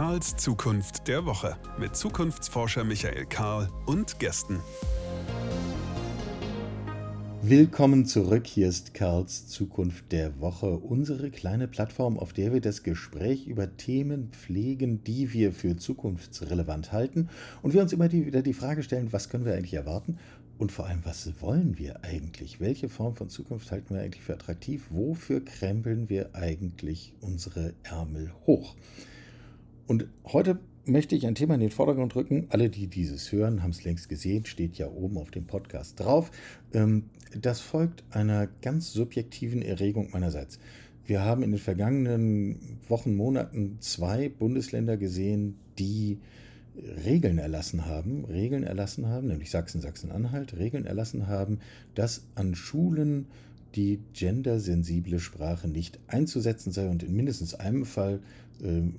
Karls Zukunft der Woche mit Zukunftsforscher Michael Karl und Gästen. Willkommen zurück. Hier ist Karls Zukunft der Woche, unsere kleine Plattform, auf der wir das Gespräch über Themen pflegen, die wir für zukunftsrelevant halten und wir uns immer wieder die Frage stellen, was können wir eigentlich erwarten und vor allem, was wollen wir eigentlich? Welche Form von Zukunft halten wir eigentlich für attraktiv? Wofür krempeln wir eigentlich unsere Ärmel hoch? Und heute möchte ich ein Thema in den Vordergrund rücken. Alle, die dieses hören, haben es längst gesehen, steht ja oben auf dem Podcast drauf. Ähm, das folgt einer ganz subjektiven Erregung meinerseits. Wir haben in den vergangenen Wochen, Monaten zwei Bundesländer gesehen, die Regeln erlassen haben, Regeln erlassen haben, nämlich Sachsen, Sachsen-Anhalt, Regeln erlassen haben, dass an Schulen die gendersensible Sprache nicht einzusetzen sei und in mindestens einem Fall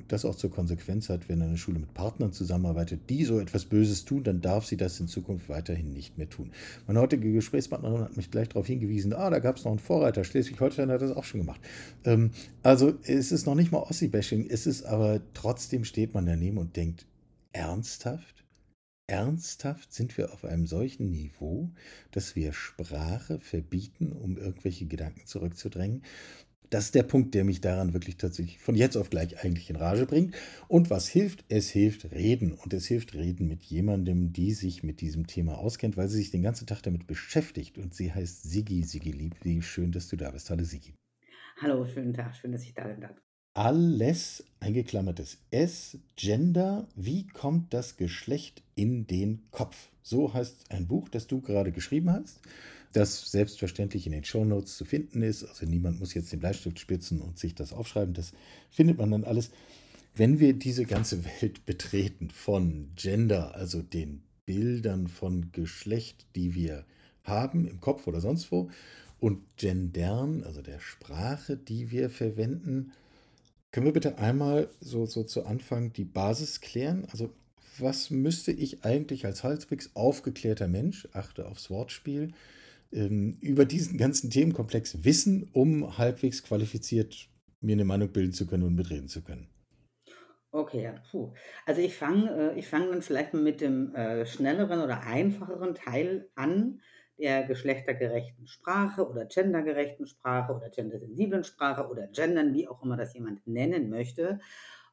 das auch zur Konsequenz hat, wenn eine Schule mit Partnern zusammenarbeitet, die so etwas Böses tun, dann darf sie das in Zukunft weiterhin nicht mehr tun. Meine heutige Gesprächspartnerin hat mich gleich darauf hingewiesen, ah, da gab es noch einen Vorreiter, Schleswig-Holstein hat das auch schon gemacht. Ähm, also es ist noch nicht mal Ossi-Bashing, es ist aber trotzdem steht man daneben und denkt, ernsthaft? Ernsthaft sind wir auf einem solchen Niveau, dass wir Sprache verbieten, um irgendwelche Gedanken zurückzudrängen? Das ist der Punkt, der mich daran wirklich tatsächlich von jetzt auf gleich eigentlich in Rage bringt. Und was hilft? Es hilft reden. Und es hilft reden mit jemandem, die sich mit diesem Thema auskennt, weil sie sich den ganzen Tag damit beschäftigt. Und sie heißt Sigi. Sigi Liebli, schön, dass du da bist. Hallo Sigi. Hallo, schönen Tag. Schön, dass ich da bin. Alles, eingeklammertes S, Gender, wie kommt das Geschlecht in den Kopf? So heißt ein Buch, das du gerade geschrieben hast das selbstverständlich in den Shownotes zu finden ist. Also niemand muss jetzt den Bleistift spitzen und sich das aufschreiben. Das findet man dann alles. Wenn wir diese ganze Welt betreten von Gender, also den Bildern von Geschlecht, die wir haben im Kopf oder sonst wo, und Gendern, also der Sprache, die wir verwenden, können wir bitte einmal so, so zu Anfang die Basis klären? Also was müsste ich eigentlich als halbwegs aufgeklärter Mensch, achte aufs Wortspiel, ähm, über diesen ganzen Themenkomplex wissen, um halbwegs qualifiziert mir eine Meinung bilden zu können und mitreden zu können? Okay, ja, puh. Also ich fange äh, ich fang dann vielleicht mal mit dem äh, schnelleren oder einfacheren Teil an, der geschlechtergerechten Sprache oder gendergerechten Sprache oder gendersensiblen Sprache oder gendern, wie auch immer das jemand nennen möchte.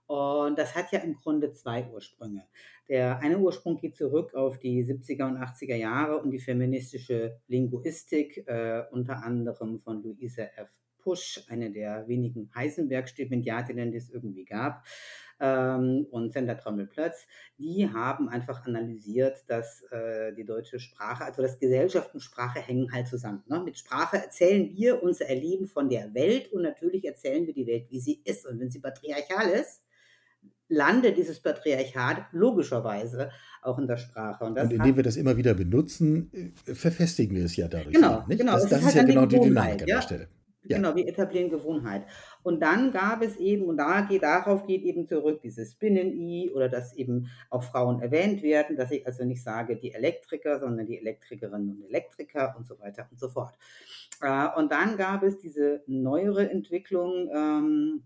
Und das hat ja im Grunde zwei Ursprünge. Der eine Ursprung geht zurück auf die 70er und 80er Jahre und die feministische Linguistik, äh, unter anderem von Luisa F. Pusch, eine der wenigen Heisenberg-Stipendiatinnen, die es irgendwie gab, ähm, und Sender Trommelplötz, die haben einfach analysiert, dass äh, die deutsche Sprache, also dass Gesellschaft und Sprache hängen halt zusammen. Ne? Mit Sprache erzählen wir unser Erleben von der Welt und natürlich erzählen wir die Welt, wie sie ist. Und wenn sie patriarchal ist, landet dieses Patriarchat logischerweise auch in der Sprache. Und, und indem wir das immer wieder benutzen, äh, verfestigen wir es ja dadurch. Genau, nicht? genau. Das, das ist, ist, halt ja genau die Dynamik an ja? der Stelle. Ja. Genau, wir etablieren Gewohnheit. Und dann gab es eben, und da geht, darauf geht eben zurück dieses Binnen-I oder dass eben auch Frauen erwähnt werden, dass ich also nicht sage die Elektriker, sondern die Elektrikerinnen und Elektriker und so weiter und so fort. Äh, und dann gab es diese neuere Entwicklung, ähm,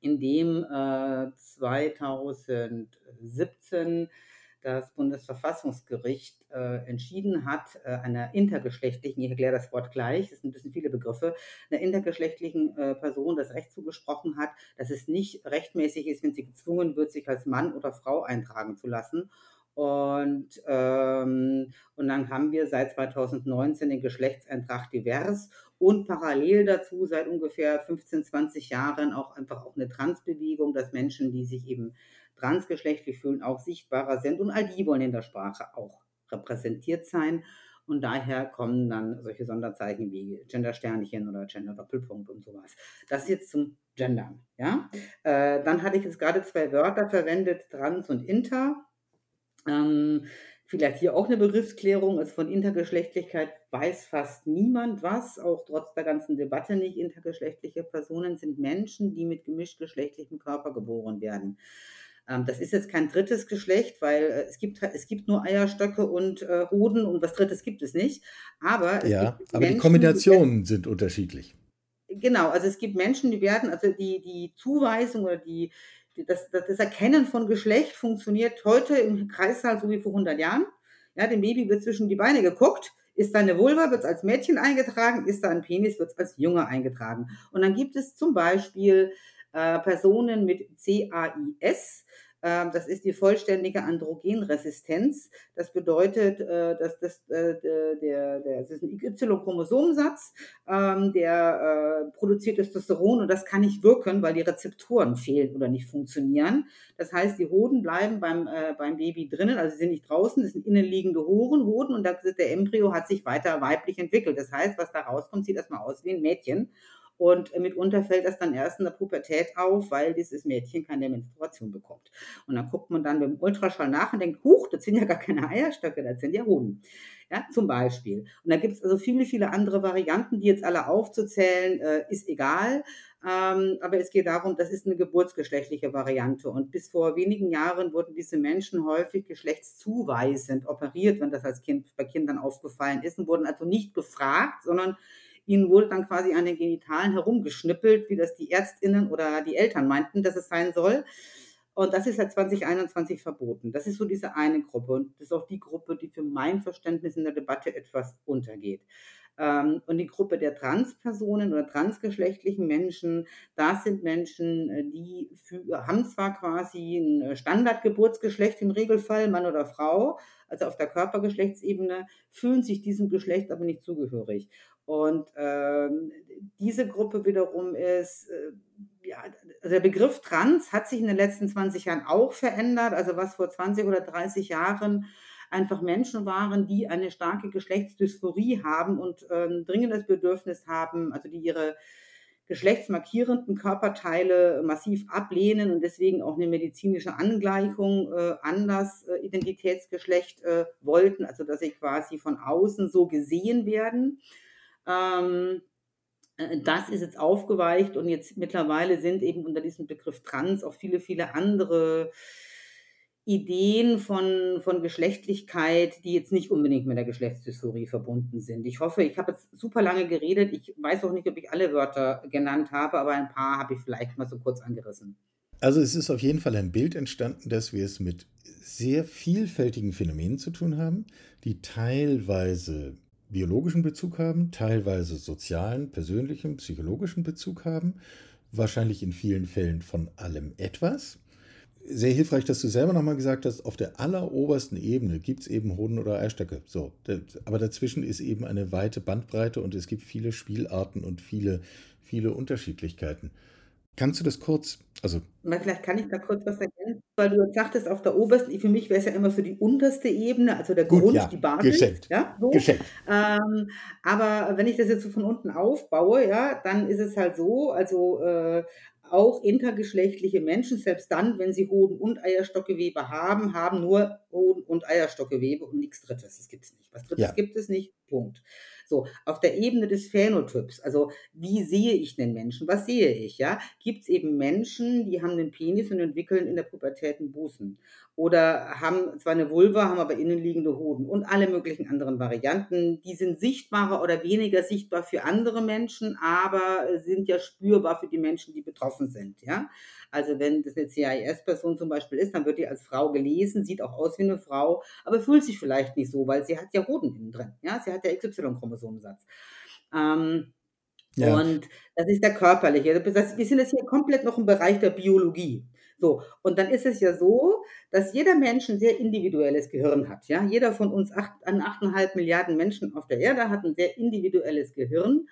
in dem äh, 2017 das Bundesverfassungsgericht äh, entschieden hat, äh, einer intergeschlechtlichen, ich erkläre das Wort gleich, das sind ein bisschen viele Begriffe, einer intergeschlechtlichen äh, Person das Recht zugesprochen hat, dass es nicht rechtmäßig ist, wenn sie gezwungen wird, sich als Mann oder Frau eintragen zu lassen. Und, ähm, und dann haben wir seit 2019 den Geschlechtseintrag divers und parallel dazu seit ungefähr 15, 20 Jahren auch einfach auch eine Transbewegung, dass Menschen, die sich eben transgeschlechtlich fühlen, auch sichtbarer sind. Und all die wollen in der Sprache auch repräsentiert sein. Und daher kommen dann solche Sonderzeichen wie Gender-Sternchen oder Gender-Doppelpunkt und sowas. Das ist jetzt zum Gendern. Ja? Äh, dann hatte ich jetzt gerade zwei Wörter verwendet, trans und inter. Ähm, Vielleicht hier auch eine Begriffsklärung. Also von Intergeschlechtlichkeit weiß fast niemand was, auch trotz der ganzen Debatte nicht. Intergeschlechtliche Personen sind Menschen, die mit gemischtgeschlechtlichem Körper geboren werden. Ähm, das ist jetzt kein drittes Geschlecht, weil äh, es gibt, es gibt nur Eierstöcke und äh, Hoden und was drittes gibt es nicht. Aber, es ja, aber Menschen, die Kombinationen die, sind unterschiedlich. Genau, also es gibt Menschen, die werden, also die, die Zuweisung oder die, das, das, das Erkennen von Geschlecht funktioniert heute im Kreissaal so wie vor 100 Jahren. Ja, dem Baby wird zwischen die Beine geguckt. Ist da eine Vulva, wird es als Mädchen eingetragen. Ist da ein Penis, wird es als Junge eingetragen. Und dann gibt es zum Beispiel äh, Personen mit CAIS, das ist die vollständige Androgenresistenz. Das bedeutet, äh, dass das, äh, der, der, das ist ein Y-Chromosomensatz, ähm, der äh, produziert Testosteron und das kann nicht wirken, weil die Rezeptoren fehlen oder nicht funktionieren. Das heißt, die Hoden bleiben beim, beim Baby drinnen, also sie sind nicht draußen, das sind innenliegende Hoden, Hoden und der Embryo hat sich weiter weiblich entwickelt. Das heißt, was da rauskommt, sieht erstmal aus wie ein Mädchen. Und mitunter fällt das dann erst in der Pubertät auf, weil dieses Mädchen keine Menstruation bekommt. Und dann guckt man dann mit dem Ultraschall nach und denkt, huch, das sind ja gar keine Eierstöcke, das sind ja Hoden. Ja, zum Beispiel. Und da gibt es also viele, viele andere Varianten, die jetzt alle aufzuzählen, äh, ist egal. Ähm, aber es geht darum, das ist eine geburtsgeschlechtliche Variante. Und bis vor wenigen Jahren wurden diese Menschen häufig geschlechtszuweisend operiert, wenn das als Kind bei Kindern aufgefallen ist und wurden also nicht gefragt, sondern ihnen wurde dann quasi an den Genitalen herumgeschnippelt, wie das die Ärztinnen oder die Eltern meinten, dass es sein soll. Und das ist seit 2021 verboten. Das ist so diese eine Gruppe. Und das ist auch die Gruppe, die für mein Verständnis in der Debatte etwas untergeht. Ähm, und die Gruppe der Transpersonen oder transgeschlechtlichen Menschen, das sind Menschen, äh, die für, haben zwar quasi ein Standardgeburtsgeschlecht im Regelfall, Mann oder Frau, also auf der Körpergeschlechtsebene, fühlen sich diesem Geschlecht aber nicht zugehörig. Und ähm, diese Gruppe wiederum ist, äh, ja, also der Begriff Trans hat sich in den letzten 20 Jahren auch verändert. Also was vor 20 oder 30 Jahren einfach Menschen waren, die eine starke Geschlechtsdysphorie haben und ein dringendes Bedürfnis haben, also die ihre geschlechtsmarkierenden Körperteile massiv ablehnen und deswegen auch eine medizinische Angleichung äh, an das äh, Identitätsgeschlecht äh, wollten, also dass sie quasi von außen so gesehen werden. Ähm, äh, das ist jetzt aufgeweicht und jetzt mittlerweile sind eben unter diesem Begriff Trans auch viele, viele andere Ideen von, von Geschlechtlichkeit, die jetzt nicht unbedingt mit der Geschlechtsdysphorie verbunden sind. Ich hoffe, ich habe jetzt super lange geredet. Ich weiß auch nicht, ob ich alle Wörter genannt habe, aber ein paar habe ich vielleicht mal so kurz angerissen. Also es ist auf jeden Fall ein Bild entstanden, dass wir es mit sehr vielfältigen Phänomenen zu tun haben, die teilweise biologischen Bezug haben, teilweise sozialen, persönlichen, psychologischen Bezug haben, wahrscheinlich in vielen Fällen von allem etwas. Sehr hilfreich, dass du selber nochmal gesagt hast, auf der allerobersten Ebene gibt es eben Hoden oder Eierstöcke. So, aber dazwischen ist eben eine weite Bandbreite und es gibt viele Spielarten und viele, viele Unterschiedlichkeiten. Kannst du das kurz, also vielleicht kann ich da kurz was ergänzen, weil du jetzt sagtest, auf der obersten, für mich wäre es ja immer so die unterste Ebene, also der Gut, Grund, ja, die Basis. Geschenkt. Ja, so. geschenkt. Ähm, aber wenn ich das jetzt so von unten aufbaue, ja, dann ist es halt so, also äh, auch intergeschlechtliche Menschen, selbst dann, wenn sie Hoden- und Eierstockgewebe haben, haben nur Hoden- und Eierstockgewebe und nichts Drittes. Das gibt es nicht. Was Drittes ja. gibt es nicht. Punkt. So, auf der Ebene des Phänotyps, also wie sehe ich den Menschen? Was sehe ich? Ja, gibt es eben Menschen, die haben einen Penis und entwickeln in der Pubertät einen Busen oder haben zwar eine Vulva, haben aber innenliegende Hoden und alle möglichen anderen Varianten. Die sind sichtbarer oder weniger sichtbar für andere Menschen, aber sind ja spürbar für die Menschen, die betroffen sind. Ja, also wenn das eine CIS-Person zum Beispiel ist, dann wird die als Frau gelesen, sieht auch aus wie eine Frau, aber fühlt sich vielleicht nicht so, weil sie hat ja Hoden innen drin. Ja, sie hat ja XY-Chromosomensatz. Ähm, ja. Und das ist der körperliche. Das, wir sind jetzt hier komplett noch im Bereich der Biologie. So, und dann ist es ja so, dass jeder Mensch ein sehr individuelles Gehirn hat. Ja? Jeder von uns acht, an 8,5 Milliarden Menschen auf der Erde hat ein sehr individuelles Gehirn.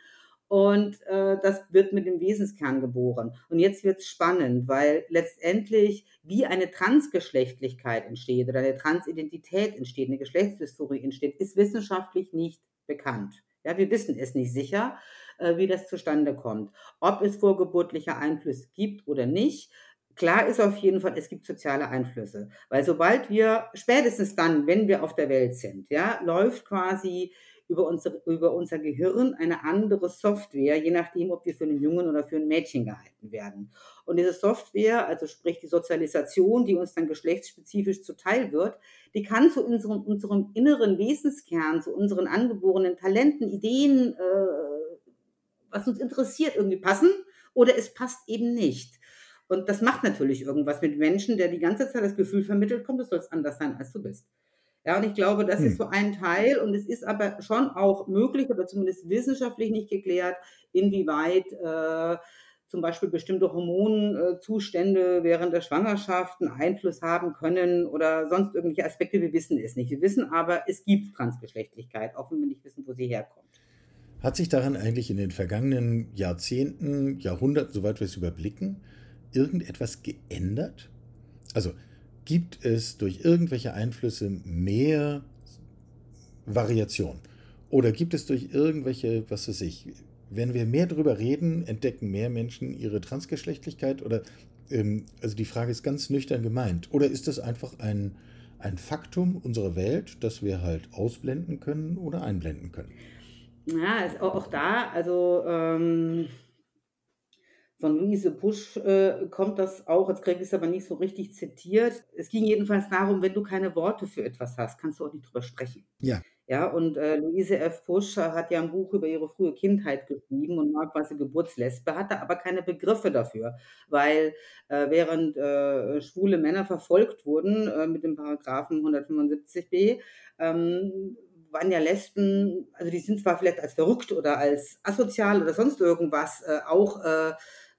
Und äh, das wird mit dem Wesenskern geboren. Und jetzt wird es spannend, weil letztendlich, wie eine Transgeschlechtlichkeit entsteht oder eine Transidentität entsteht, eine Geschlechtsdysphorie entsteht, ist wissenschaftlich nicht bekannt. Ja, wir wissen es nicht sicher, äh, wie das zustande kommt. Ob es vorgeburtliche Einflüsse gibt oder nicht. Klar ist auf jeden Fall, es gibt soziale Einflüsse. Weil sobald wir, spätestens dann, wenn wir auf der Welt sind, ja, läuft quasi über unser, über unser Gehirn eine andere Software, je nachdem, ob wir für einen Jungen oder für ein Mädchen gehalten werden. Und diese Software, also sprich die Sozialisation, die uns dann geschlechtsspezifisch zuteil wird, die kann zu unserem, unserem inneren Wesenskern, zu unseren angeborenen Talenten, Ideen, äh, was uns interessiert, irgendwie passen oder es passt eben nicht. Und das macht natürlich irgendwas mit Menschen, der die ganze Zeit das Gefühl vermittelt, komm, du sollst anders sein, als du bist. Ja, und ich glaube, das hm. ist so ein Teil und es ist aber schon auch möglich oder zumindest wissenschaftlich nicht geklärt, inwieweit äh, zum Beispiel bestimmte Hormonzustände während der Schwangerschaft einen Einfluss haben können oder sonst irgendwelche Aspekte. Wir wissen es nicht. Wir wissen aber, es gibt Transgeschlechtlichkeit, auch wenn wir nicht wissen, wo sie herkommt. Hat sich daran eigentlich in den vergangenen Jahrzehnten, Jahrhunderten, soweit wir es überblicken, irgendetwas geändert? Also gibt es durch irgendwelche Einflüsse mehr Variation? Oder gibt es durch irgendwelche, was weiß ich, wenn wir mehr darüber reden, entdecken mehr Menschen ihre Transgeschlechtlichkeit? Oder, ähm, also die Frage ist ganz nüchtern gemeint. Oder ist das einfach ein, ein Faktum unserer Welt, das wir halt ausblenden können oder einblenden können? Ja, auch da, also ähm, von Luise Busch äh, kommt das auch, jetzt kriege ich es aber nicht so richtig zitiert. Es ging jedenfalls darum, wenn du keine Worte für etwas hast, kannst du auch nicht drüber sprechen. Ja. Ja, und äh, Luise F. Busch hat ja ein Buch über ihre frühe Kindheit geschrieben und war quasi Geburtslesbe, hatte aber keine Begriffe dafür, weil äh, während äh, schwule Männer verfolgt wurden äh, mit dem Paragraphen 175b, ähm, waren ja Lesben, also die sind zwar vielleicht als verrückt oder als asozial oder sonst irgendwas äh, auch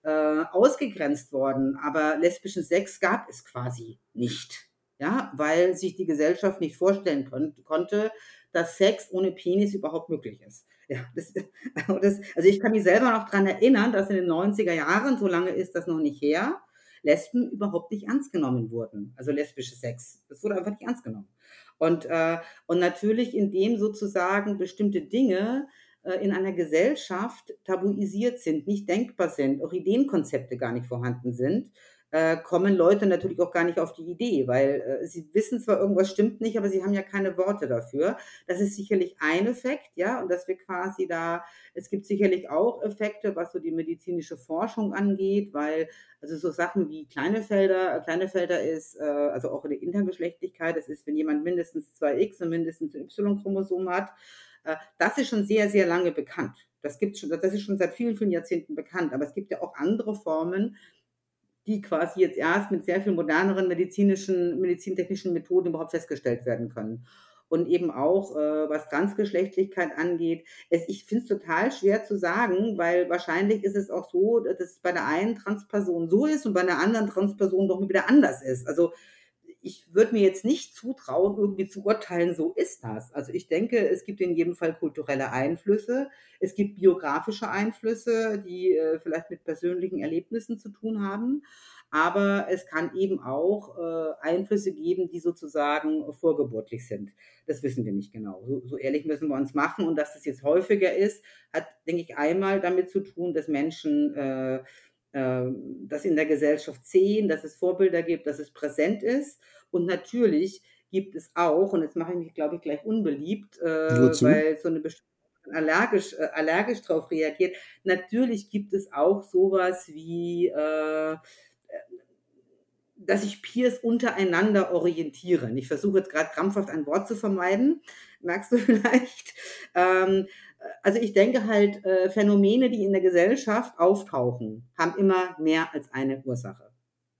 äh, ausgegrenzt worden, aber lesbischen Sex gab es quasi nicht. Ja, weil sich die Gesellschaft nicht vorstellen kon konnte, dass Sex ohne Penis überhaupt möglich ist. Ja, das, das, also ich kann mich selber noch daran erinnern, dass in den 90er Jahren, so lange ist das noch nicht her, Lesben überhaupt nicht ernst genommen wurden. Also lesbische Sex. Das wurde einfach nicht ernst genommen. Und, äh, und natürlich, indem sozusagen bestimmte Dinge in einer Gesellschaft tabuisiert sind, nicht denkbar sind, auch Ideenkonzepte gar nicht vorhanden sind, äh, kommen Leute natürlich auch gar nicht auf die Idee, weil äh, sie wissen zwar, irgendwas stimmt nicht, aber sie haben ja keine Worte dafür. Das ist sicherlich ein Effekt, ja, und dass wir quasi da, es gibt sicherlich auch Effekte, was so die medizinische Forschung angeht, weil also so Sachen wie kleine Felder, kleine Felder ist, äh, also auch in der Intergeschlechtlichkeit, das ist, wenn jemand mindestens zwei X und mindestens ein Y-Chromosom hat, äh, das ist schon sehr, sehr lange bekannt. Das gibt schon, das ist schon seit vielen, vielen Jahrzehnten bekannt. Aber es gibt ja auch andere Formen, die quasi jetzt erst mit sehr viel moderneren medizinischen, medizintechnischen Methoden überhaupt festgestellt werden können. Und eben auch, äh, was Transgeschlechtlichkeit angeht. Es, ich finde es total schwer zu sagen, weil wahrscheinlich ist es auch so, dass es bei der einen Transperson so ist und bei einer anderen Transperson doch wieder anders ist. Also ich würde mir jetzt nicht zutrauen, irgendwie zu urteilen, so ist das. Also ich denke, es gibt in jedem Fall kulturelle Einflüsse, es gibt biografische Einflüsse, die äh, vielleicht mit persönlichen Erlebnissen zu tun haben. Aber es kann eben auch äh, Einflüsse geben, die sozusagen vorgeburtlich sind. Das wissen wir nicht genau. So, so ehrlich müssen wir uns machen. Und dass das jetzt häufiger ist, hat, denke ich, einmal damit zu tun, dass Menschen äh, ähm, das in der Gesellschaft sehen, dass es Vorbilder gibt, dass es präsent ist. Und natürlich gibt es auch, und jetzt mache ich mich, glaube ich, gleich unbeliebt, äh, weil so eine bestimmte allergisch, äh, allergisch darauf reagiert. Natürlich gibt es auch sowas wie, äh, dass sich Peers untereinander orientieren. Ich versuche jetzt gerade krampfhaft ein Wort zu vermeiden, merkst du vielleicht. Ähm, also ich denke halt, äh, Phänomene, die in der Gesellschaft auftauchen, haben immer mehr als eine Ursache.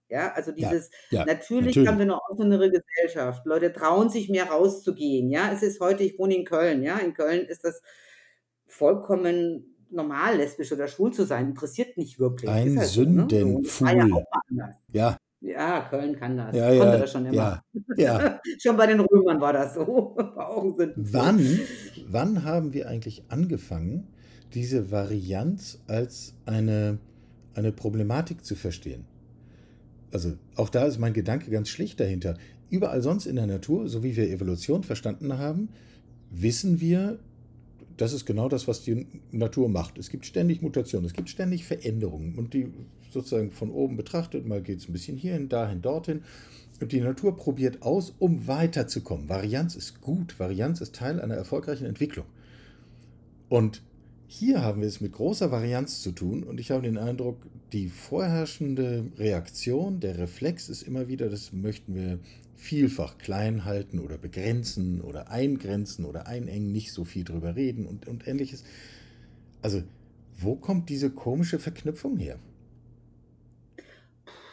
Ja, also dieses, ja, ja, natürlich, natürlich, haben wir eine offenere Gesellschaft. Leute trauen sich mehr rauszugehen. Ja, es ist heute, ich wohne in Köln. Ja, in Köln ist das vollkommen normal, lesbisch oder schwul zu sein. Interessiert nicht wirklich. Ein halt Sündenfuhl. Ne? ja, ja, ja, Köln kann das. Ja, Konnte ja, das schon immer. Ja, schon bei den Römern war das so. Auch wann, wann haben wir eigentlich angefangen, diese Varianz als eine, eine Problematik zu verstehen? Also auch da ist mein Gedanke ganz schlicht dahinter. Überall sonst in der Natur, so wie wir Evolution verstanden haben, wissen wir, das ist genau das, was die Natur macht. Es gibt ständig Mutationen, es gibt ständig Veränderungen und die sozusagen von oben betrachtet, mal geht es ein bisschen hierhin, dahin, dorthin. Und die Natur probiert aus, um weiterzukommen. Varianz ist gut, Varianz ist Teil einer erfolgreichen Entwicklung. Und hier haben wir es mit großer Varianz zu tun und ich habe den Eindruck, die vorherrschende Reaktion, der Reflex ist immer wieder, das möchten wir vielfach klein halten oder begrenzen oder eingrenzen oder einengen, nicht so viel drüber reden und, und ähnliches. Also, wo kommt diese komische Verknüpfung her?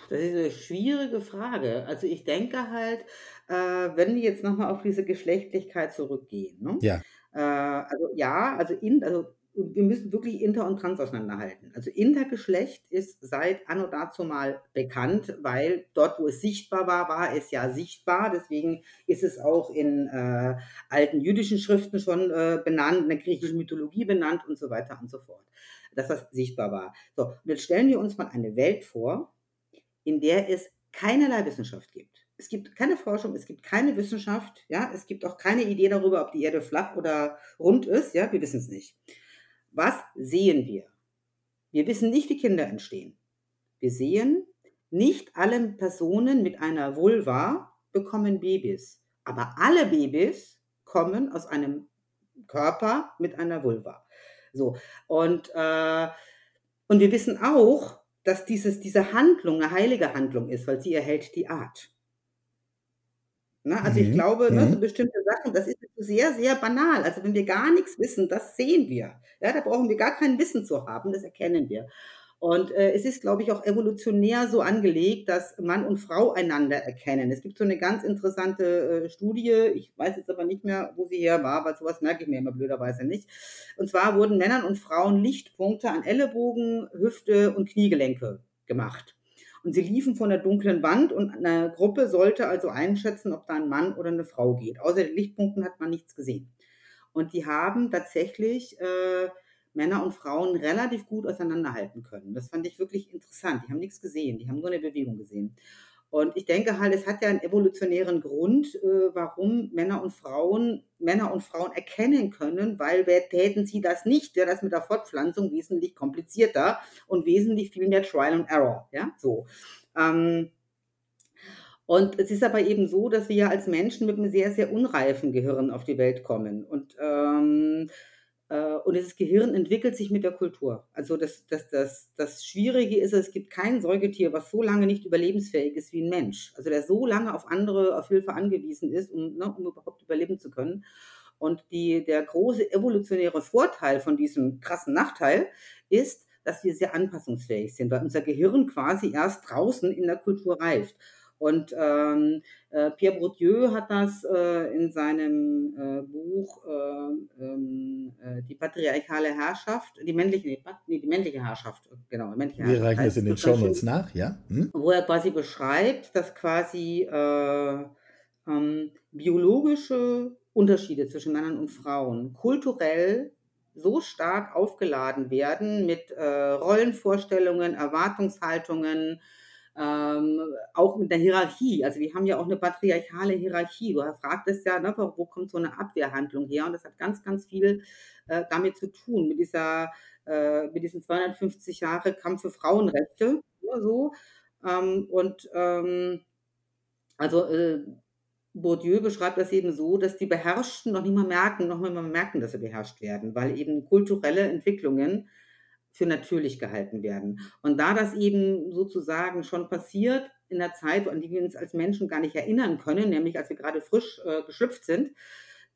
Das ist eine schwierige Frage. Also ich denke halt, äh, wenn wir jetzt nochmal auf diese Geschlechtlichkeit zurückgehen, ne? Ja. Äh, also ja, also in, also wir müssen wirklich Inter und Trans auseinanderhalten. Also Intergeschlecht ist seit anno dazu mal bekannt, weil dort, wo es sichtbar war, war es ja sichtbar. Deswegen ist es auch in äh, alten jüdischen Schriften schon äh, benannt, in der griechischen Mythologie benannt und so weiter und so fort. Dass das sichtbar war. So, und jetzt stellen wir uns mal eine Welt vor, in der es keinerlei Wissenschaft gibt. Es gibt keine Forschung, es gibt keine Wissenschaft, ja, es gibt auch keine Idee darüber, ob die Erde flach oder rund ist, ja, wir wissen es nicht. Was sehen wir? Wir wissen nicht, wie Kinder entstehen. Wir sehen, nicht alle Personen mit einer Vulva bekommen Babys, aber alle Babys kommen aus einem Körper mit einer Vulva. So und äh, und wir wissen auch, dass dieses, diese Handlung eine heilige Handlung ist, weil sie erhält die Art. Ne? Also ich Mhm. glaube, ne, so Mhm. bestimmte Sachen, das ist sehr, sehr banal. Also wenn wir gar nichts wissen, das sehen wir. Ja, da brauchen wir gar kein Wissen zu haben, das erkennen wir. Und äh, es ist, glaube ich, auch evolutionär so angelegt, dass Mann und Frau einander erkennen. Es gibt so eine ganz interessante äh, Studie, ich weiß jetzt aber nicht mehr, wo sie her war, weil sowas merke ich mir immer blöderweise nicht. Und zwar wurden Männern und Frauen Lichtpunkte an Ellenbogen, Hüfte und Kniegelenke gemacht. Und sie liefen von der dunklen Wand und eine Gruppe sollte also einschätzen, ob da ein Mann oder eine Frau geht. Außer den Lichtpunkten hat man nichts gesehen. Und die haben tatsächlich äh, Männer und Frauen relativ gut auseinanderhalten können. Das fand ich wirklich interessant. Die haben nichts gesehen, die haben nur eine Bewegung gesehen. Und ich denke halt, es hat ja einen evolutionären Grund, äh, warum Männer und Frauen Männer und Frauen erkennen können, weil wer täten sie das nicht, wäre das mit der Fortpflanzung wesentlich komplizierter und wesentlich viel mehr Trial and Error. Ja, so. Ähm, und es ist aber eben so, dass wir ja als Menschen mit einem sehr, sehr unreifen Gehirn auf die Welt kommen. Und, ähm, äh, und dieses Gehirn entwickelt sich mit der Kultur. Also das, das, das, das Schwierige ist, es gibt kein Säugetier, was so lange nicht überlebensfähig ist wie ein Mensch. Also der so lange auf andere, auf Hilfe angewiesen ist, um, ne, um überhaupt überleben zu können. Und die, der große evolutionäre Vorteil von diesem krassen Nachteil ist, dass wir sehr anpassungsfähig sind, weil unser Gehirn quasi erst draußen in der Kultur reift. Und ähm, äh, Pierre Bourdieu hat das äh, in seinem äh, Buch äh, ähm, äh, Die patriarchale Herrschaft, die männliche, nee, nee, die männliche Herrschaft, genau, die männliche Wir Herrschaft. reichen das in den Shownotes schön, nach, ja? Hm? wo er quasi beschreibt, dass quasi äh, ähm, biologische Unterschiede zwischen Männern und Frauen kulturell so stark aufgeladen werden mit äh, Rollenvorstellungen, Erwartungshaltungen, ähm, auch mit der Hierarchie. Also wir haben ja auch eine patriarchale Hierarchie. Du fragtest ja, ne, wo kommt so eine Abwehrhandlung her? Und das hat ganz, ganz viel äh, damit zu tun, mit dieser, äh, mit diesen 250 Jahre Kampf für Frauenrechte. Ja, so. Ähm, und ähm, also äh, Bourdieu beschreibt das eben so, dass die Beherrschten noch nicht mal merken, noch nicht mal merken, dass sie beherrscht werden, weil eben kulturelle Entwicklungen für natürlich gehalten werden. Und da das eben sozusagen schon passiert in der Zeit, an die wir uns als Menschen gar nicht erinnern können, nämlich als wir gerade frisch äh, geschlüpft sind,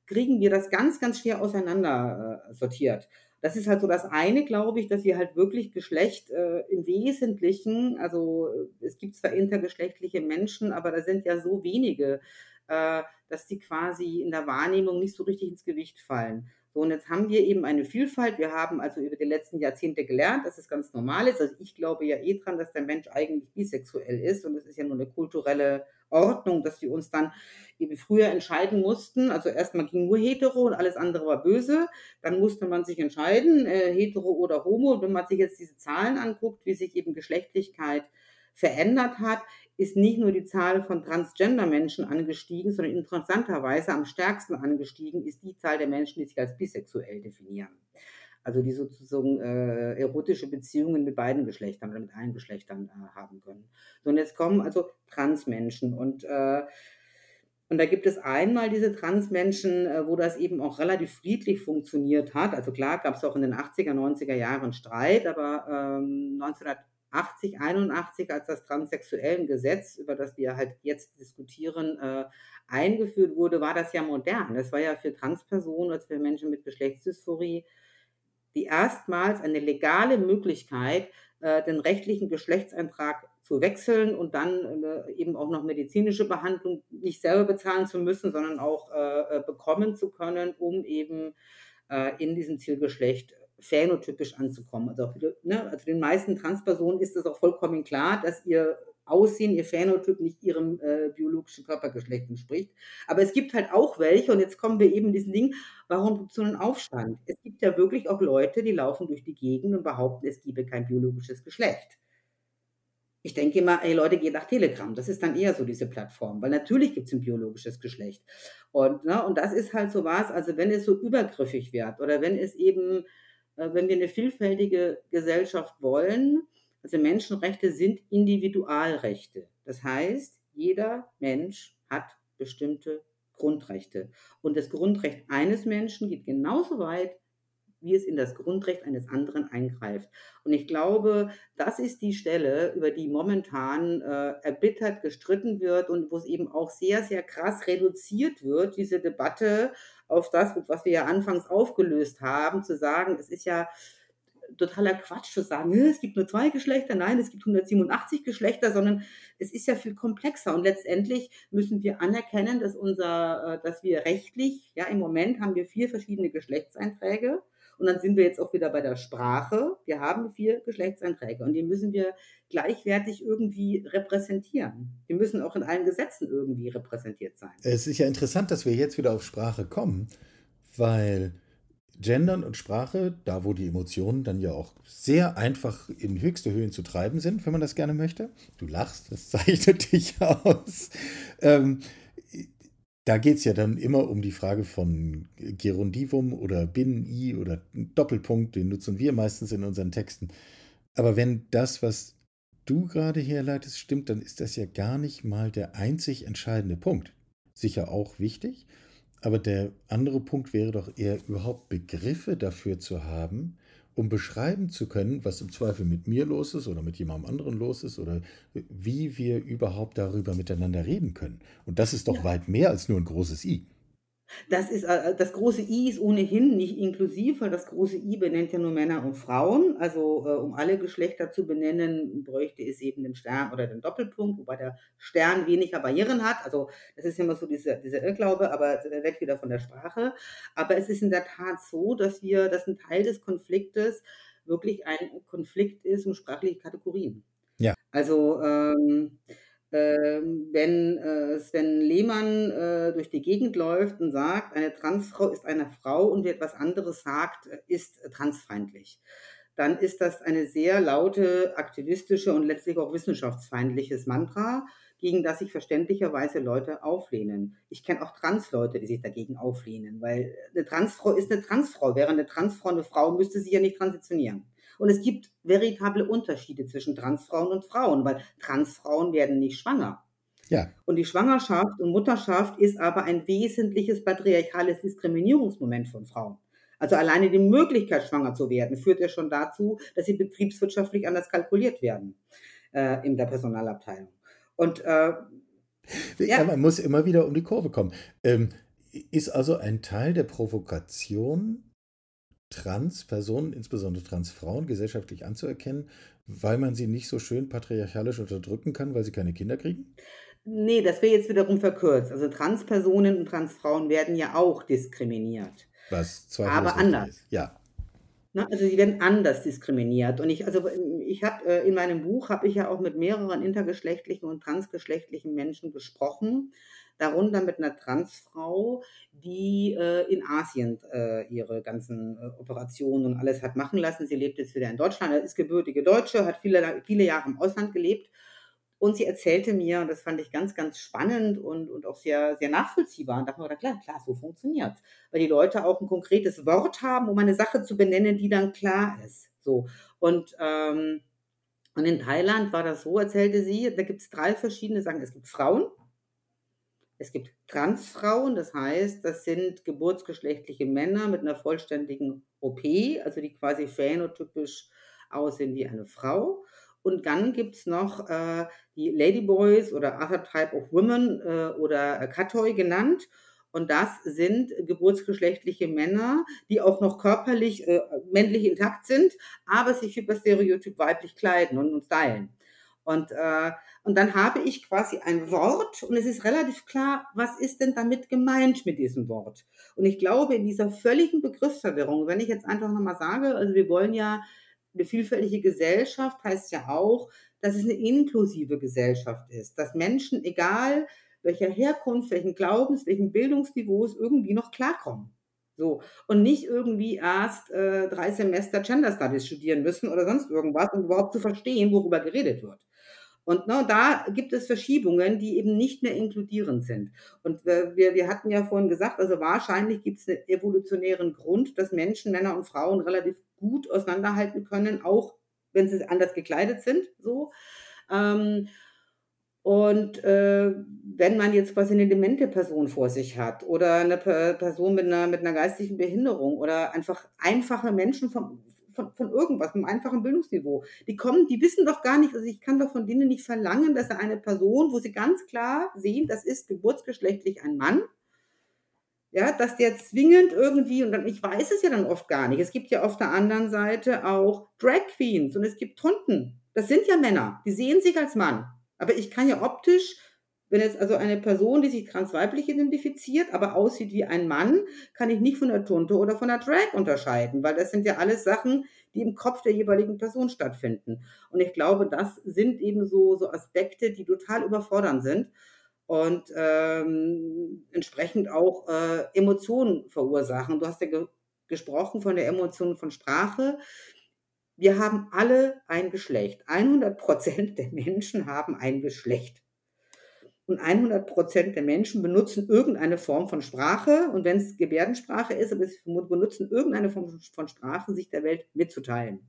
kriegen wir das ganz, ganz schwer auseinander äh, sortiert. Das ist halt so das eine, glaube ich, dass wir halt wirklich Geschlecht äh, im Wesentlichen, also äh, es gibt zwar intergeschlechtliche Menschen, aber da sind ja so wenige, äh, dass die quasi in der Wahrnehmung nicht so richtig ins Gewicht fallen. So, und jetzt haben wir eben eine Vielfalt. Wir haben also über die letzten Jahrzehnte gelernt, dass es ganz normal ist. Also ich glaube ja eh dran, dass der Mensch eigentlich bisexuell ist und es ist ja nur eine kulturelle Ordnung, dass wir uns dann eben früher entscheiden mussten. Also erstmal ging nur hetero und alles andere war böse. Dann musste man sich entscheiden, äh, hetero oder homo. Und wenn man sich jetzt diese Zahlen anguckt, wie sich eben Geschlechtlichkeit verändert hat, ist nicht nur die Zahl von Transgender-Menschen angestiegen, sondern interessanterweise am stärksten angestiegen ist die Zahl der Menschen, die sich als bisexuell definieren. Also die sozusagen äh, erotische Beziehungen mit beiden Geschlechtern oder mit allen Geschlechtern äh, haben können. So, und jetzt kommen also Transmenschen und äh, und da gibt es einmal diese Transmenschen, äh, wo das eben auch relativ friedlich funktioniert hat. Also klar gab es auch in den 80er, 90er Jahren Streit, aber ähm, 1980, 81, als das transsexuellen Gesetz, über das wir halt jetzt diskutieren, äh, eingeführt wurde, war das ja modern. Das war ja für Transpersonen, also für Menschen mit Geschlechtsdysphorie, die erstmals eine legale Möglichkeit, äh, den rechtlichen Geschlechtseintrag zu wechseln und dann äh, eben auch noch medizinische Behandlung nicht selber bezahlen zu müssen, sondern auch äh, äh bekommen zu können, um eben äh, in diesem Zielgeschlecht phänotypisch anzukommen. Also, ne, also den meisten Transpersonen ist es auch vollkommen klar, dass ihr Aussehen, ihr Phänotyp nicht ihrem äh, biologischen Körpergeschlecht entspricht. Aber es gibt halt auch welche, und jetzt kommen wir eben diesen Ding, warum gibt es so einen Aufstand? Es gibt ja wirklich auch Leute, die laufen durch die Gegend und behaupten, es gebe kein biologisches Geschlecht. Ich denke immer, ey Leute, geht nach Telegram. Das ist dann eher so diese Plattform, weil natürlich gibt es ein biologisches Geschlecht. Und, ne, und das ist halt so was, also wenn es so übergriffig wird oder wenn es eben, wenn wir eine vielfältige Gesellschaft wollen, also Menschenrechte sind Individualrechte. Das heißt, jeder Mensch hat bestimmte Grundrechte. Und das Grundrecht eines Menschen geht genauso weit, wie es in das Grundrecht eines anderen eingreift. Und ich glaube, das ist die Stelle, über die momentan äh, erbittert gestritten wird und wo es eben auch sehr, sehr krass reduziert wird, diese Debatte auf das, was wir ja anfangs aufgelöst haben, zu sagen, es ist ja totaler Quatsch zu sagen, es gibt nur zwei Geschlechter, nein, es gibt 187 Geschlechter, sondern es ist ja viel komplexer und letztendlich müssen wir anerkennen, dass unser, äh, dass wir rechtlich, ja, im Moment haben wir vier verschiedene Geschlechtseinträge und dann sind wir jetzt auch wieder bei der Sprache. Wir haben vier Geschlechtseinträge und die müssen wir gleichwertig irgendwie repräsentieren. Die müssen auch in allen Gesetzen irgendwie repräsentiert sein. Es ist ja interessant, dass wir jetzt wieder auf Sprache kommen, weil Gendern und Sprache, da wo die Emotionen dann ja auch sehr einfach in höchste Höhen zu treiben sind, wenn man das gerne möchte. Du lachst, das zeichnet dich aus. Ähm, da geht es ja dann immer um die Frage von Gerundivum oder Binnen-I oder Doppelpunkt, den nutzen wir meistens in unseren Texten. Aber wenn das, was du gerade herleitest, stimmt, dann ist das ja gar nicht mal der einzig entscheidende Punkt. Sicher auch wichtig, aber der andere Punkt wäre doch eher überhaupt Begriffe dafür zu haben, um beschreiben zu können, was im Zweifel mit mir los ist oder mit jemandem anderen los ist oder wie wir überhaupt darüber miteinander reden können. Und das ist doch ja. weit mehr als nur ein großes I. Das ist äh, das große I ist ohnehin nicht inklusiv, weil das große I benennt ja nur Männer und Frauen. Also äh, um alle Geschlechter zu benennen, bräuchte es eben den Stern oder den Doppelpunkt, wobei der Stern weniger Barrieren hat. Also das ist immer so dieser, dieser Irrglaube, aber der weg wieder von der Sprache. Aber es ist in der Tat so, dass wir, dass ein Teil des Konfliktes wirklich ein Konflikt ist um sprachliche Kategorien. Ja. Also ähm, wenn äh, Sven Lehmann äh, durch die Gegend läuft und sagt, eine Transfrau ist eine Frau und wer etwas anderes sagt, äh, ist transfeindlich, dann ist das eine sehr laute, aktivistische und letztlich auch wissenschaftsfeindliches Mantra, gegen das sich verständlicherweise Leute auflehnen. Ich kenne auch Transleute, die sich dagegen auflehnen, weil eine Transfrau ist eine Transfrau. Wäre eine Transfrau eine Frau, müsste sie ja nicht transitionieren. Und es gibt veritable Unterschiede zwischen Transfrauen und Frauen, weil Transfrauen werden nicht schwanger. Ja. Und die Schwangerschaft und Mutterschaft ist aber ein wesentliches patriarchales Diskriminierungsmoment von Frauen. Also alleine die Möglichkeit, schwanger zu werden, führt ja schon dazu, dass sie betriebswirtschaftlich anders kalkuliert werden äh, in der Personalabteilung. Und äh, ja. man muss immer wieder um die Kurve kommen. Ähm, ist also ein Teil der Provokation Transpersonen, insbesondere Transfrauen, gesellschaftlich anzuerkennen, weil man sie nicht so schön patriarchalisch unterdrücken kann, weil sie keine Kinder kriegen? Nee, das wäre jetzt wiederum verkürzt. Also Transpersonen und Transfrauen werden ja auch diskriminiert. Was Aber anders. Ist. Ja. Na, also sie werden anders diskriminiert. Und ich, also ich habe äh, in meinem Buch habe ich ja auch mit mehreren intergeschlechtlichen und transgeschlechtlichen Menschen gesprochen darunter mit einer Transfrau, die äh, in Asien äh, ihre ganzen äh, Operationen und alles hat machen lassen. Sie lebt jetzt wieder in Deutschland, ist gebürtige Deutsche, hat viele, viele Jahre im Ausland gelebt. Und sie erzählte mir, und das fand ich ganz, ganz spannend und, und auch sehr, sehr nachvollziehbar. Und dachte mir, klar, klar, so funktioniert Weil die Leute auch ein konkretes Wort haben, um eine Sache zu benennen, die dann klar ist. So. Und, ähm, und in Thailand war das so, erzählte sie, da gibt es drei verschiedene Sachen. Es gibt Frauen, es gibt Transfrauen, das heißt, das sind geburtsgeschlechtliche Männer mit einer vollständigen OP, also die quasi phänotypisch aussehen wie eine Frau. Und dann gibt es noch äh, die Ladyboys oder Other Type of Women äh, oder äh, Katoi genannt. Und das sind geburtsgeschlechtliche Männer, die auch noch körperlich äh, männlich intakt sind, aber sich über Stereotyp weiblich kleiden und, und stylen. Und, äh, und dann habe ich quasi ein Wort und es ist relativ klar, was ist denn damit gemeint mit diesem Wort? Und ich glaube, in dieser völligen Begriffsverwirrung, wenn ich jetzt einfach nochmal sage, also wir wollen ja eine vielfältige Gesellschaft, heißt ja auch, dass es eine inklusive Gesellschaft ist, dass Menschen, egal welcher Herkunft, welchen Glaubens, welchen Bildungsniveaus irgendwie noch klarkommen. So. Und nicht irgendwie erst äh, drei Semester Gender Studies studieren müssen oder sonst irgendwas, um überhaupt zu verstehen, worüber geredet wird. Und ne, da gibt es Verschiebungen, die eben nicht mehr inkludierend sind. Und wir, wir hatten ja vorhin gesagt, also wahrscheinlich gibt es einen evolutionären Grund, dass Menschen, Männer und Frauen relativ gut auseinanderhalten können, auch wenn sie anders gekleidet sind. So. Ähm, und äh, wenn man jetzt quasi eine demente Person vor sich hat oder eine Person mit einer, mit einer geistigen Behinderung oder einfach einfache Menschen vom, von, von irgendwas, einem einfachen Bildungsniveau, die kommen, die wissen doch gar nicht, also ich kann doch von denen nicht verlangen, dass eine Person, wo sie ganz klar sehen, das ist geburtsgeschlechtlich ein Mann, ja, dass der zwingend irgendwie, und dann, ich weiß es ja dann oft gar nicht, es gibt ja auf der anderen Seite auch Drag Queens und es gibt Tunden. Das sind ja Männer, die sehen sich als Mann. Aber ich kann ja optisch, wenn jetzt also eine Person, die sich transweiblich identifiziert, aber aussieht wie ein Mann, kann ich nicht von der Tunte oder von der Drag unterscheiden, weil das sind ja alles Sachen, die im Kopf der jeweiligen Person stattfinden. Und ich glaube, das sind eben so, so Aspekte, die total überfordernd sind und ähm, entsprechend auch äh, Emotionen verursachen. Du hast ja ge gesprochen von der Emotion von Sprache wir haben alle ein Geschlecht. 100 Prozent der Menschen haben ein Geschlecht. Und 100 Prozent der Menschen benutzen irgendeine Form von Sprache. Und wenn es Gebärdensprache ist, aber sie benutzen irgendeine Form von Sprache, sich der Welt mitzuteilen.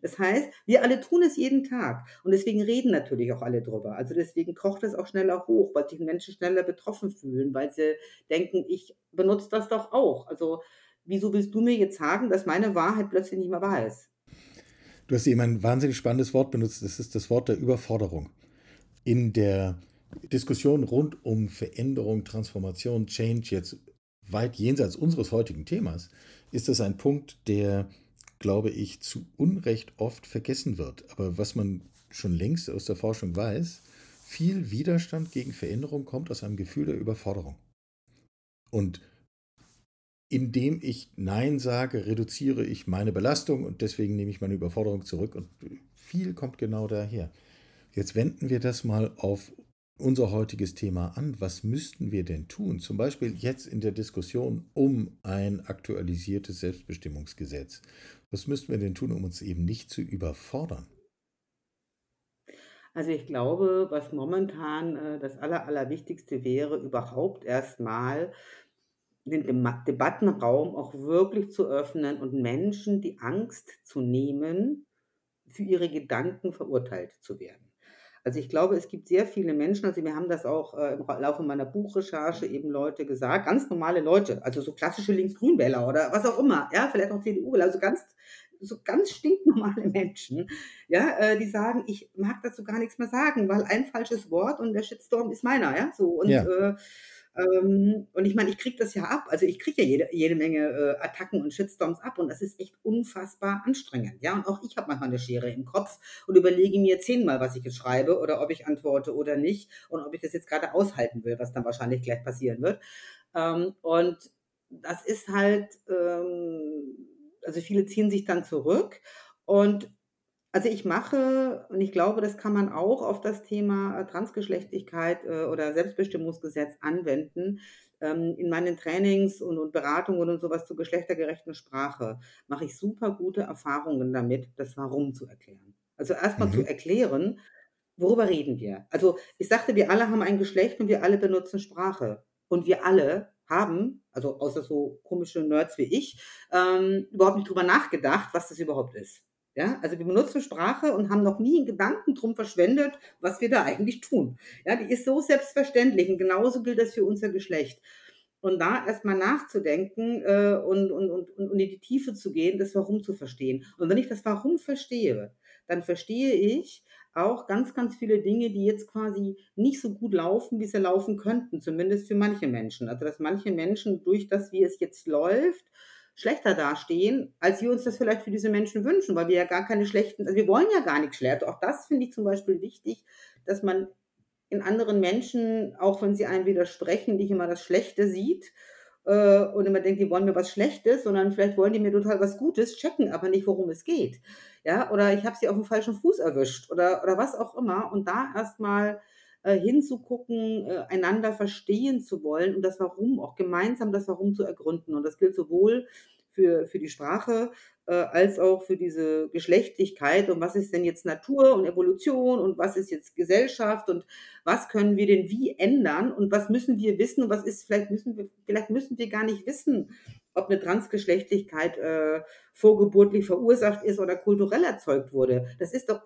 Das heißt, wir alle tun es jeden Tag. Und deswegen reden natürlich auch alle drüber. Also deswegen kocht es auch schneller hoch, weil sich Menschen schneller betroffen fühlen, weil sie denken, ich benutze das doch auch. Also wieso willst du mir jetzt sagen, dass meine Wahrheit plötzlich nicht mehr wahr ist? Du hast eben ein wahnsinnig spannendes Wort benutzt, das ist das Wort der Überforderung. In der Diskussion rund um Veränderung, Transformation, Change, jetzt weit jenseits unseres heutigen Themas, ist das ein Punkt, der, glaube ich, zu Unrecht oft vergessen wird. Aber was man schon längst aus der Forschung weiß, viel Widerstand gegen Veränderung kommt aus einem Gefühl der Überforderung. Und indem ich Nein sage, reduziere ich meine Belastung und deswegen nehme ich meine Überforderung zurück und viel kommt genau daher. Jetzt wenden wir das mal auf unser heutiges Thema an. Was müssten wir denn tun? Zum Beispiel jetzt in der Diskussion um ein aktualisiertes Selbstbestimmungsgesetz. Was müssten wir denn tun, um uns eben nicht zu überfordern? Also ich glaube, was momentan äh, das Aller, Allerwichtigste wäre, überhaupt erstmal den Debattenraum auch wirklich zu öffnen und Menschen die Angst zu nehmen, für ihre Gedanken verurteilt zu werden. Also ich glaube, es gibt sehr viele Menschen, also wir haben das auch äh, im Laufe meiner Buchrecherche eben Leute gesagt, ganz normale Leute, also so klassische Links-Grün-Wähler oder was auch immer, ja, vielleicht auch CDU, also ganz so ganz stinknormale Menschen, ja, äh, die sagen, ich mag dazu gar nichts mehr sagen, weil ein falsches Wort und der Shitstorm ist meiner, ja, so und ja. Äh, ähm, und ich meine, ich kriege das ja ab. Also ich kriege ja jede, jede Menge äh, Attacken und Shitstorms ab und das ist echt unfassbar anstrengend. Ja, und auch ich habe manchmal eine Schere im Kopf und überlege mir zehnmal, was ich jetzt schreibe oder ob ich antworte oder nicht und ob ich das jetzt gerade aushalten will, was dann wahrscheinlich gleich passieren wird. Ähm, und das ist halt, ähm, also viele ziehen sich dann zurück und also ich mache, und ich glaube, das kann man auch auf das Thema äh, Transgeschlechtlichkeit äh, oder Selbstbestimmungsgesetz anwenden. Ähm, in meinen Trainings und, und Beratungen und sowas zur geschlechtergerechten Sprache mache ich super gute Erfahrungen damit, das Warum zu erklären. Also erstmal mhm. zu erklären, worüber reden wir? Also ich sagte, wir alle haben ein Geschlecht und wir alle benutzen Sprache. Und wir alle haben, also außer so komische Nerds wie ich, ähm, überhaupt nicht drüber nachgedacht, was das überhaupt ist. Ja, also wir benutzen Sprache und haben noch nie einen Gedanken drum verschwendet, was wir da eigentlich tun. Ja, die ist so selbstverständlich und genauso gilt das für unser Geschlecht. Und da erstmal nachzudenken äh, und, und, und, und in die Tiefe zu gehen, das Warum zu verstehen. Und wenn ich das Warum verstehe, dann verstehe ich auch ganz, ganz viele Dinge, die jetzt quasi nicht so gut laufen, wie sie laufen könnten, zumindest für manche Menschen. Also dass manche Menschen durch das, wie es jetzt läuft, schlechter dastehen, als wir uns das vielleicht für diese Menschen wünschen, weil wir ja gar keine schlechten, also wir wollen ja gar nichts schlecht. Auch das finde ich zum Beispiel wichtig, dass man in anderen Menschen, auch wenn sie einem widersprechen, nicht immer das Schlechte sieht äh, und immer denkt, die wollen mir was Schlechtes, sondern vielleicht wollen die mir total was Gutes, checken aber nicht, worum es geht. Ja, oder ich habe sie auf dem falschen Fuß erwischt oder, oder was auch immer. Und da erstmal äh, hinzugucken, äh, einander verstehen zu wollen und das Warum, auch gemeinsam das Warum zu ergründen. Und das gilt sowohl für, für die Sprache äh, als auch für diese Geschlechtlichkeit und was ist denn jetzt Natur und Evolution und was ist jetzt Gesellschaft und was können wir denn wie ändern und was müssen wir wissen und was ist, vielleicht müssen wir, vielleicht müssen wir gar nicht wissen, ob eine Transgeschlechtlichkeit äh, vorgeburtlich verursacht ist oder kulturell erzeugt wurde. Das ist doch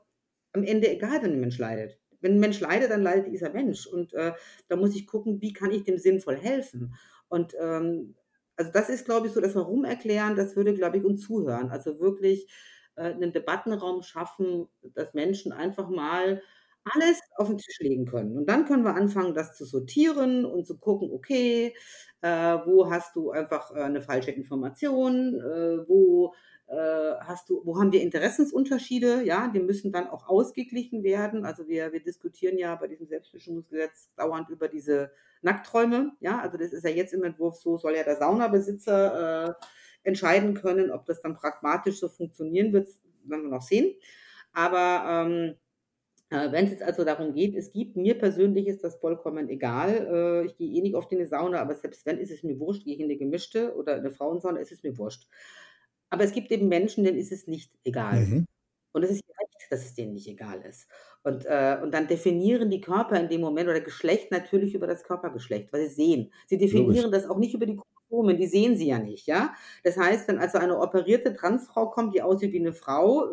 am Ende egal, wenn ein Mensch leidet. Wenn ein Mensch leidet, dann leidet dieser Mensch. Und äh, da muss ich gucken, wie kann ich dem sinnvoll helfen. Und ähm, also das ist, glaube ich, so das Warum erklären, das würde, glaube ich, uns zuhören. Also wirklich äh, einen Debattenraum schaffen, dass Menschen einfach mal alles auf den Tisch legen können. Und dann können wir anfangen, das zu sortieren und zu gucken, okay, äh, wo hast du einfach äh, eine falsche Information, äh, wo hast du, wo haben wir Interessensunterschiede? Ja, die müssen dann auch ausgeglichen werden. Also wir, wir diskutieren ja bei diesem Selbstbestimmungsgesetz dauernd über diese Nackträume. Ja, also das ist ja jetzt im Entwurf so, soll ja der Saunabesitzer äh, entscheiden können, ob das dann pragmatisch so funktionieren wird, werden wir noch sehen. Aber ähm, äh, wenn es jetzt also darum geht, es gibt, mir persönlich ist das vollkommen egal. Äh, ich gehe eh nicht oft in eine Sauna, aber selbst wenn, ist es mir wurscht. Gehe ich in eine gemischte oder eine Frauensauna, ist es mir wurscht. Aber es gibt eben Menschen, denen ist es nicht egal. Mhm. Und es ist Recht, dass es denen nicht egal ist. Und, äh, und dann definieren die Körper in dem Moment oder Geschlecht natürlich über das Körpergeschlecht, weil sie sehen. Sie definieren Logisch. das auch nicht über die Chromosomen, die sehen sie ja nicht, ja. Das heißt, wenn also eine operierte Transfrau kommt, die aussieht wie eine Frau,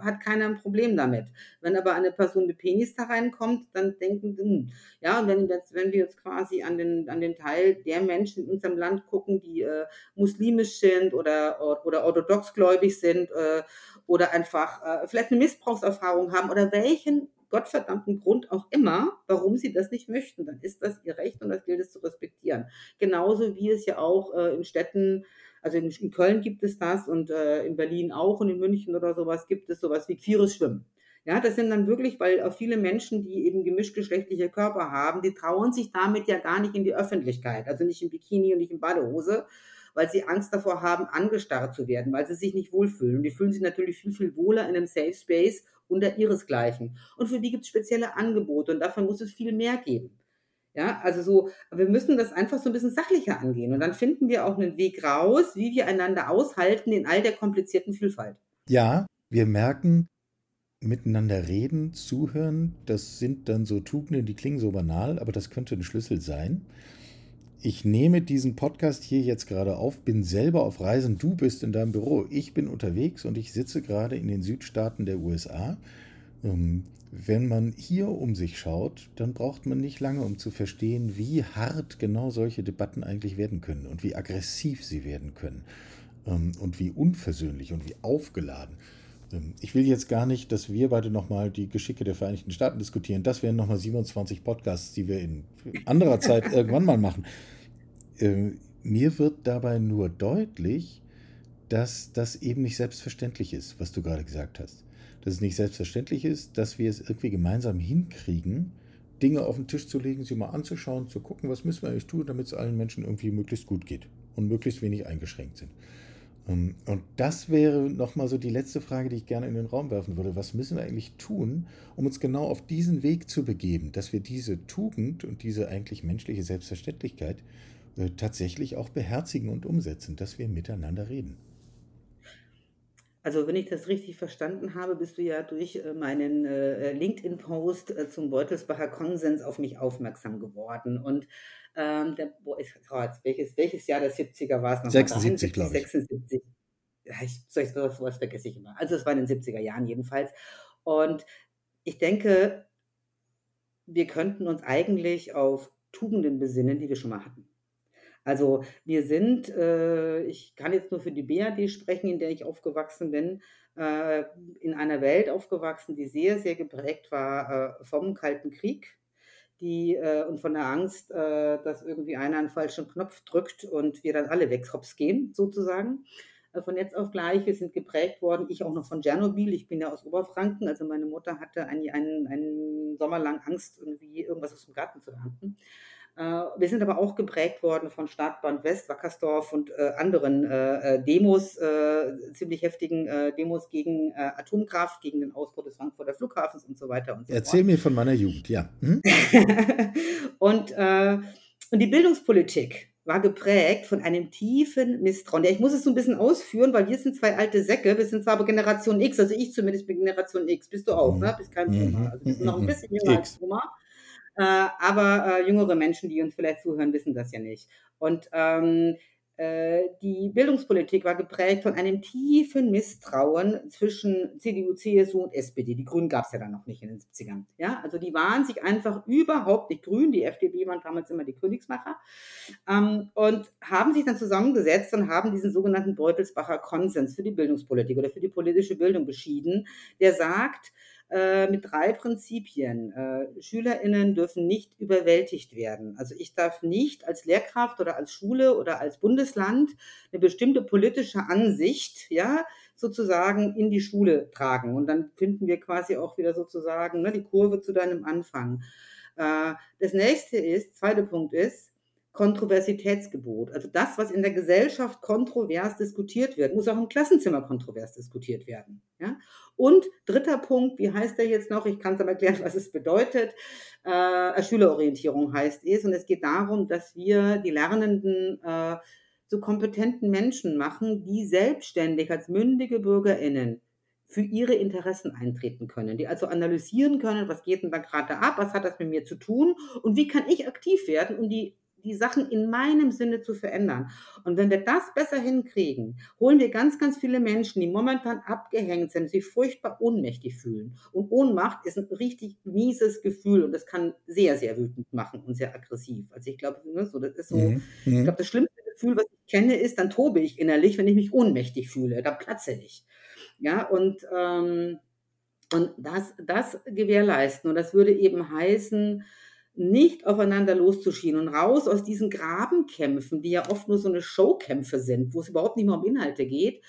hat keiner ein Problem damit. Wenn aber eine Person mit Penis da reinkommt, dann denken, hm, ja, wenn, jetzt, wenn wir jetzt quasi an den, an den Teil der Menschen in unserem Land gucken, die äh, muslimisch sind oder, oder orthodoxgläubig sind äh, oder einfach äh, vielleicht eine Missbrauchserfahrung haben oder welchen gottverdammten Grund auch immer, warum sie das nicht möchten, dann ist das ihr Recht und das gilt es zu respektieren. Genauso wie es ja auch äh, in Städten also in, in Köln gibt es das und äh, in Berlin auch und in München oder sowas gibt es sowas wie queeres Schwimmen. Ja, das sind dann wirklich, weil auch viele Menschen, die eben gemischtgeschlechtliche Körper haben, die trauen sich damit ja gar nicht in die Öffentlichkeit, also nicht im Bikini und nicht in Badehose, weil sie Angst davor haben, angestarrt zu werden, weil sie sich nicht wohlfühlen. Und die fühlen sich natürlich viel, viel wohler in einem Safe Space unter ihresgleichen. Und für die gibt es spezielle Angebote und davon muss es viel mehr geben. Ja, also so, wir müssen das einfach so ein bisschen sachlicher angehen und dann finden wir auch einen Weg raus, wie wir einander aushalten in all der komplizierten Vielfalt. Ja, wir merken, miteinander reden, zuhören, das sind dann so Tugenden, die klingen so banal, aber das könnte ein Schlüssel sein. Ich nehme diesen Podcast hier jetzt gerade auf, bin selber auf Reisen, du bist in deinem Büro, ich bin unterwegs und ich sitze gerade in den Südstaaten der USA. Wenn man hier um sich schaut, dann braucht man nicht lange, um zu verstehen, wie hart genau solche Debatten eigentlich werden können und wie aggressiv sie werden können ähm, und wie unversöhnlich und wie aufgeladen. Ähm, ich will jetzt gar nicht, dass wir beide nochmal die Geschicke der Vereinigten Staaten diskutieren. Das wären nochmal 27 Podcasts, die wir in anderer Zeit irgendwann mal machen. Ähm, mir wird dabei nur deutlich, dass das eben nicht selbstverständlich ist, was du gerade gesagt hast dass es nicht selbstverständlich ist, dass wir es irgendwie gemeinsam hinkriegen, Dinge auf den Tisch zu legen, sie mal anzuschauen, zu gucken, was müssen wir eigentlich tun, damit es allen Menschen irgendwie möglichst gut geht und möglichst wenig eingeschränkt sind. Ähm, und das wäre nochmal so die letzte Frage, die ich gerne in den Raum werfen würde. Was müssen wir eigentlich tun, um uns genau auf diesen Weg zu begeben, dass wir diese Tugend und diese eigentlich menschliche Selbstverständlichkeit äh, tatsächlich auch beherzigen und umsetzen, dass wir miteinander reden? Also wenn ich das richtig verstanden habe, bist du ja durch äh, meinen äh, LinkedIn-Post äh, zum Beutelsbacher Konsens auf mich aufmerksam geworden. Und ähm, der, boah, ich, oh, jetzt, welches, welches Jahr der 70er war es noch? 76, glaube ich. 76. Ja, ich, sowas, sowas vergesse ich immer. Also es war in den 70er Jahren jedenfalls. Und ich denke, wir könnten uns eigentlich auf Tugenden besinnen, die wir schon mal hatten. Also wir sind, äh, ich kann jetzt nur für die BRD sprechen, in der ich aufgewachsen bin, äh, in einer Welt aufgewachsen, die sehr, sehr geprägt war äh, vom Kalten Krieg die, äh, und von der Angst, äh, dass irgendwie einer einen falschen Knopf drückt und wir dann alle weg hops gehen, sozusagen. äh, von jetzt auf gleich. Wir sind geprägt worden, ich auch noch von Tschernobyl. Ich bin ja aus Oberfranken, also meine Mutter hatte einen, einen, einen Sommer lang Angst, irgendwie irgendwas aus dem Garten zu ernten. Äh, wir sind aber auch geprägt worden von Stadtbahn West, Wackersdorf und äh, anderen äh, äh Demos, äh, ziemlich heftigen äh, Demos gegen Atomkraft, gegen den Ausbau des Frankfurter Flughafens und so weiter und so Erzähl fort. mir von meiner Jugend, ja. Hm? und, und die Bildungspolitik war geprägt von einem tiefen Misstrauen. Ja, ich muss es so ein bisschen ausführen, weil wir sind zwei alte Säcke. Wir sind zwar aber Generation X, also ich zumindest bin Generation X. Bist du auch, mhm. ne? Bist kein Boomer. Mhm. Also wir sind noch ein mhm. bisschen jünger als Boomer. Äh, aber äh, jüngere Menschen, die uns vielleicht zuhören, wissen das ja nicht. Und ähm, äh, die Bildungspolitik war geprägt von einem tiefen Misstrauen zwischen CDU, CSU und SPD. Die Grünen gab es ja dann noch nicht in den 70ern. Ja, also die waren sich einfach überhaupt nicht grün. Die FDP waren damals immer die Königsmacher ähm, und haben sich dann zusammengesetzt und haben diesen sogenannten Beutelsbacher Konsens für die Bildungspolitik oder für die politische Bildung beschieden, der sagt, äh, mit drei Prinzipien. Äh, SchülerInnen dürfen nicht überwältigt werden. Also ich darf nicht als Lehrkraft oder als Schule oder als Bundesland eine bestimmte politische Ansicht, ja, sozusagen in die Schule tragen. Und dann finden wir quasi auch wieder sozusagen ne, die Kurve zu deinem Anfang. Äh, das nächste ist, zweiter Punkt ist, Kontroversitätsgebot. Also das, was in der Gesellschaft kontrovers diskutiert wird, muss auch im Klassenzimmer kontrovers diskutiert werden. Ja? Und dritter Punkt, wie heißt der jetzt noch? Ich kann es aber erklären, was es bedeutet. Äh, Schülerorientierung heißt es. Und es geht darum, dass wir die Lernenden äh, zu kompetenten Menschen machen, die selbstständig als mündige BürgerInnen für ihre Interessen eintreten können, die also analysieren können, was geht denn da gerade ab, was hat das mit mir zu tun und wie kann ich aktiv werden, um die die Sachen in meinem Sinne zu verändern. Und wenn wir das besser hinkriegen, holen wir ganz, ganz viele Menschen, die momentan abgehängt sind, sich furchtbar ohnmächtig fühlen. Und Ohnmacht ist ein richtig mieses Gefühl und das kann sehr, sehr wütend machen und sehr aggressiv. Also ich glaube, ne, so, das ist so, mhm. ich mhm. glaube, das schlimmste Gefühl, was ich kenne, ist, dann tobe ich innerlich, wenn ich mich ohnmächtig fühle. Da platze ich. Ja, und, ähm, und das, das gewährleisten. Und das würde eben heißen, nicht aufeinander loszuschieben und raus aus diesen Grabenkämpfen, die ja oft nur so eine Showkämpfe sind, wo es überhaupt nicht mehr um Inhalte geht.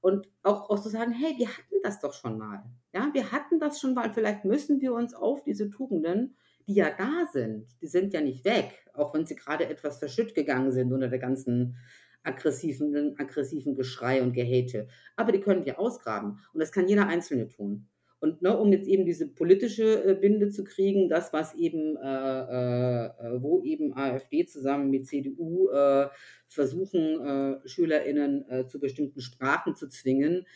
Und auch, auch zu sagen, hey, wir hatten das doch schon mal. Ja, wir hatten das schon mal. Vielleicht müssen wir uns auf diese Tugenden, die ja da sind, die sind ja nicht weg, auch wenn sie gerade etwas verschütt gegangen sind unter der ganzen aggressiven, aggressiven Geschrei und Gehate. Aber die können wir ausgraben. Und das kann jeder Einzelne tun. Und ne, um jetzt eben diese politische äh, Binde zu kriegen, das, was eben, äh, äh, wo eben AfD zusammen mit CDU äh, versuchen, äh, SchülerInnen äh, zu bestimmten Sprachen zu zwingen,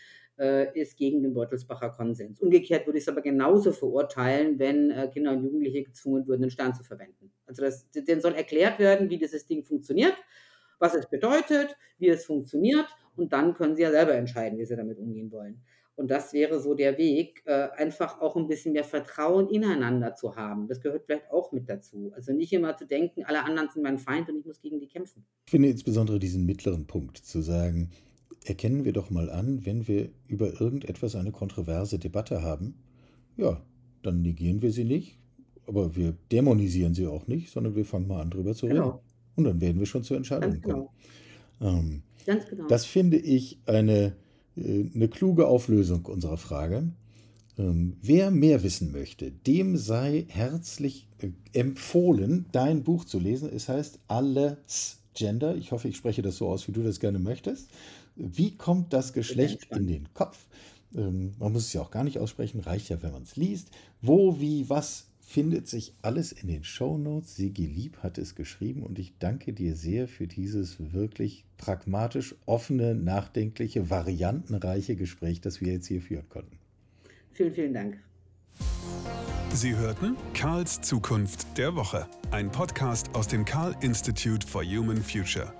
ist gegen den Beutelsbacher Konsens. Umgekehrt würde ich es aber genauso verurteilen, wenn Kinder und Jugendliche gezwungen würden, den Stern zu verwenden. Also das, denen soll erklärt werden, wie dieses Ding funktioniert, was es bedeutet, wie es funktioniert und dann können sie ja selber entscheiden, wie sie damit umgehen wollen. Und das wäre so der Weg, äh, einfach auch ein bisschen mehr Vertrauen ineinander zu haben. Das gehört vielleicht auch mit dazu. Also nicht immer zu denken, alle anderen sind mein Feind und ich muss gegen die kämpfen. Ich finde insbesondere diesen mittleren Punkt zu sagen, erkennen wir doch mal an, wenn wir über irgendetwas eine kontroverse Debatte haben, ja, dann negieren wir sie nicht, aber wir dämonisieren sie auch nicht, sondern wir fangen mal an, drüber zu reden. Genau. Und dann werden wir schon zur Entscheidung genau. kommen. Ähm, Ganz genau. Das finde ich eine eine kluge Auflösung unserer Frage. Ähm, wer mehr wissen möchte, dem sei herzlich äh, empfohlen, dein Buch zu lesen. Es heißt Alles Gender. Ich hoffe, ich spreche das so aus, wie du das gerne möchtest. Wie kommt das Geschlecht in den Kopf? Ähm, man muss es ja auch gar nicht aussprechen, reicht ja, wenn man es liest. Wo, wie, was findet sich alles in den Shownotes. Sigi Lieb hat es geschrieben und ich danke dir sehr für dieses wirklich pragmatisch offene, nachdenkliche, variantenreiche Gespräch, das wir jetzt hier führen konnten. Vielen, vielen Dank. Sie hörten Karls Zukunft der Woche, ein Podcast aus dem Karl Institute for Human Future.